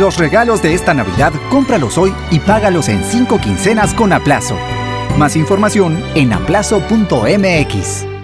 Los regalos de esta Navidad, cómpralos hoy y págalos en cinco quincenas con Aplazo. Más información en aplazo.mx.